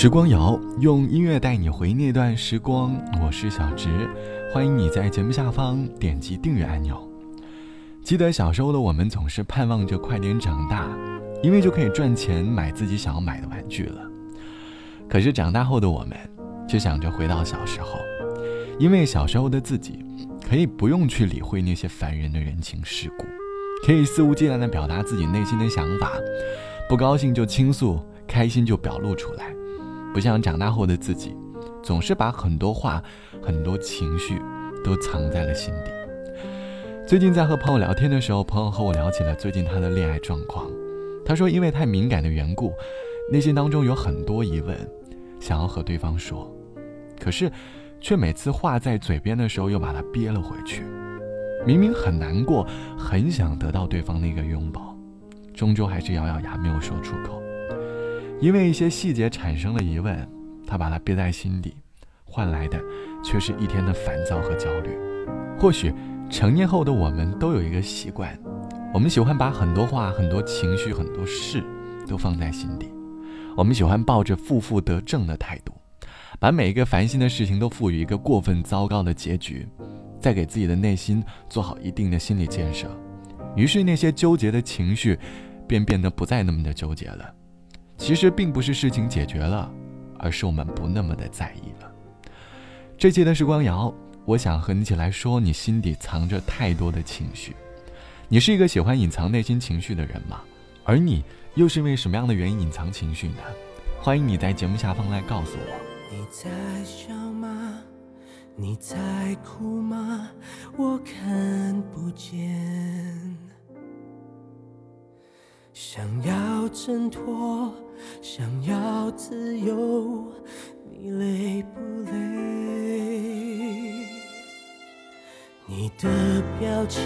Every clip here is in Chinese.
时光谣用音乐带你回那段时光，我是小直，欢迎你在节目下方点击订阅按钮。记得小时候的我们总是盼望着快点长大，因为就可以赚钱买自己想要买的玩具了。可是长大后的我们，却想着回到小时候，因为小时候的自己可以不用去理会那些烦人的人情世故，可以肆无忌惮地表达自己内心的想法，不高兴就倾诉，开心就表露出来。不像长大后的自己，总是把很多话、很多情绪都藏在了心底。最近在和朋友聊天的时候，朋友和我聊起了最近他的恋爱状况。他说，因为太敏感的缘故，内心当中有很多疑问，想要和对方说，可是却每次话在嘴边的时候又把它憋了回去。明明很难过，很想得到对方那个拥抱，终究还是咬咬牙没有说出口。因为一些细节产生了疑问，他把它憋在心底，换来的却是一天的烦躁和焦虑。或许成年后的我们都有一个习惯，我们喜欢把很多话、很多情绪、很多事都放在心底，我们喜欢抱着负负得正的态度，把每一个烦心的事情都赋予一个过分糟糕的结局，再给自己的内心做好一定的心理建设，于是那些纠结的情绪便变得不再那么的纠结了。其实并不是事情解决了，而是我们不那么的在意了。这期的时光谣，我想和你一起来说，你心底藏着太多的情绪。你是一个喜欢隐藏内心情绪的人吗？而你又是因为什么样的原因隐藏情绪呢？欢迎你在节目下方来告诉我。你在笑吗？你在哭吗？我看不见。想要挣脱。想要自由，你累不累？你的表情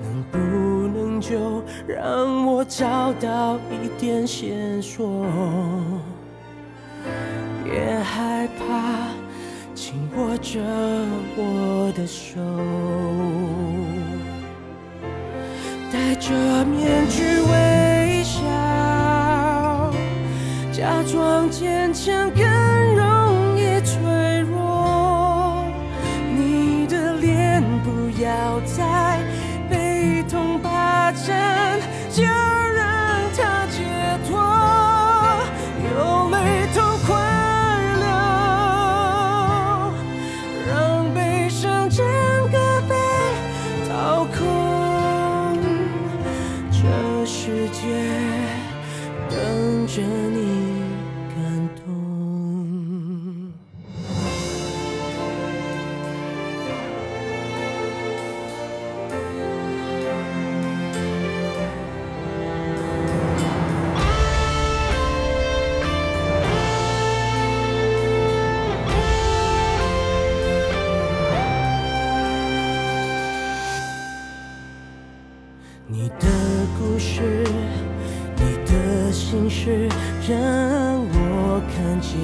能不能就让我找到一点线索？别害怕，紧握着我的手，戴着面具装坚强更容易脆弱，你的脸不要再被痛霸占。你的故事，你的心事让我看见，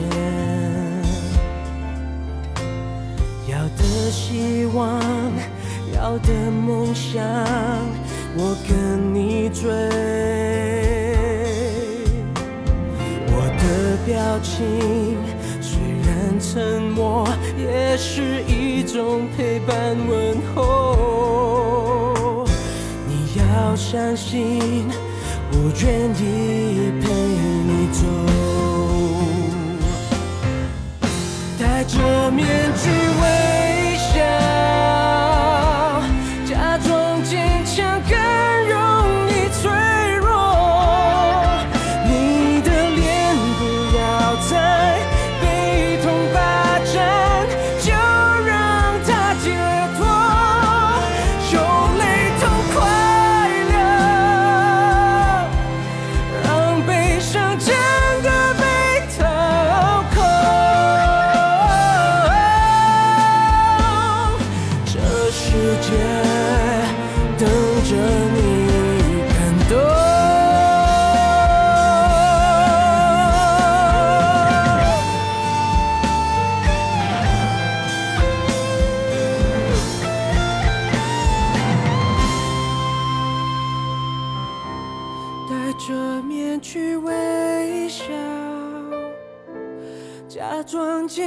要的希望，要的梦想，我跟你追。我的表情虽然沉默，也是一种陪伴问候。要相信。我愿意陪你走，戴着面具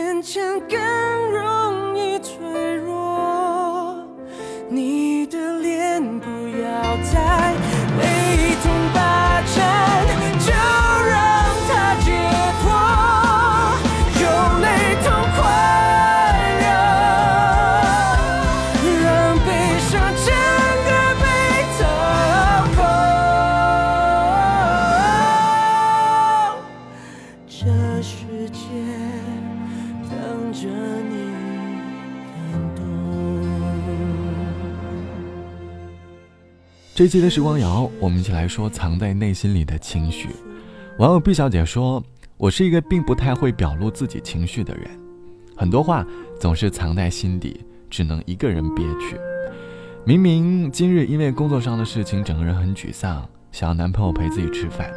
坚强更容易脆弱，你的脸不要再这期的时光谣，我们一起来说藏在内心里的情绪。网友毕小姐说：“我是一个并不太会表露自己情绪的人，很多话总是藏在心底，只能一个人憋屈。明明今日因为工作上的事情，整个人很沮丧，想要男朋友陪自己吃饭，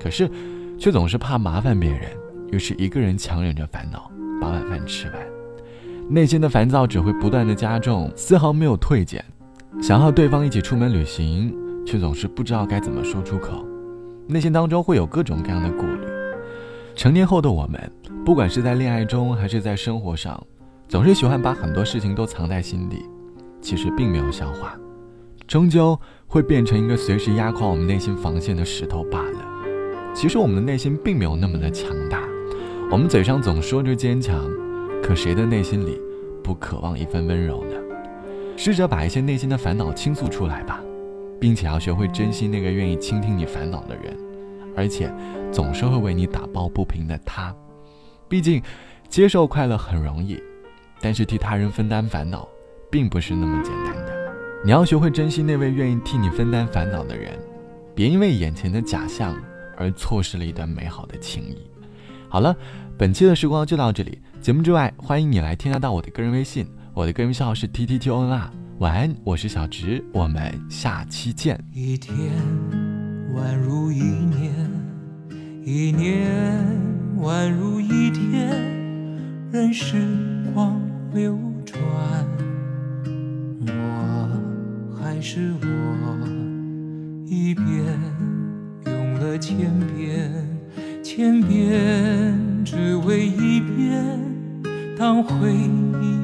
可是却总是怕麻烦别人，于是一个人强忍着烦恼把晚饭吃完。内心的烦躁只会不断的加重，丝毫没有退减。想和对方一起出门旅行，却总是不知道该怎么说出口，内心当中会有各种各样的顾虑。成年后的我们，不管是在恋爱中还是在生活上，总是喜欢把很多事情都藏在心底，其实并没有消化，终究会变成一个随时压垮我们内心防线的石头罢了。其实我们的内心并没有那么的强大，我们嘴上总说着坚强，可谁的内心里不渴望一份温柔呢？试着把一些内心的烦恼倾诉出来吧，并且要学会珍惜那个愿意倾听你烦恼的人，而且总是会为你打抱不平的他。毕竟，接受快乐很容易，但是替他人分担烦恼，并不是那么简单的。你要学会珍惜那位愿意替你分担烦恼的人，别因为眼前的假象而错失了一段美好的情谊。好了，本期的时光就到这里。节目之外，欢迎你来添加到我的个人微信。我的个人账号是 T T T O N R，晚安，我是小直，我们下期见。一天宛如一年，一年宛如一天，任时光流转，我还是我，一遍用了千遍，千遍只为一遍，当回忆。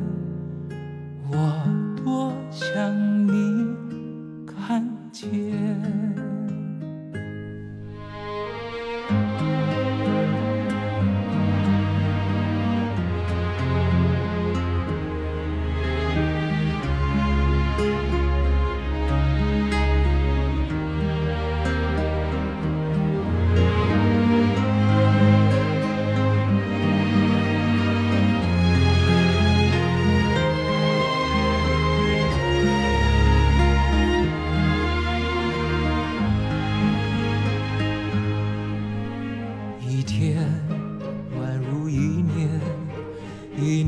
我多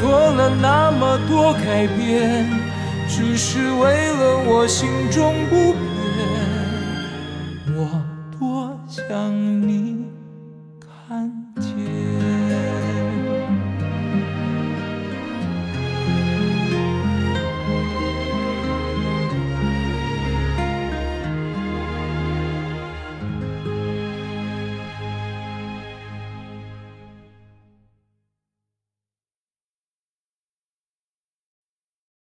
做了那么多改变，只是为了我心中不变。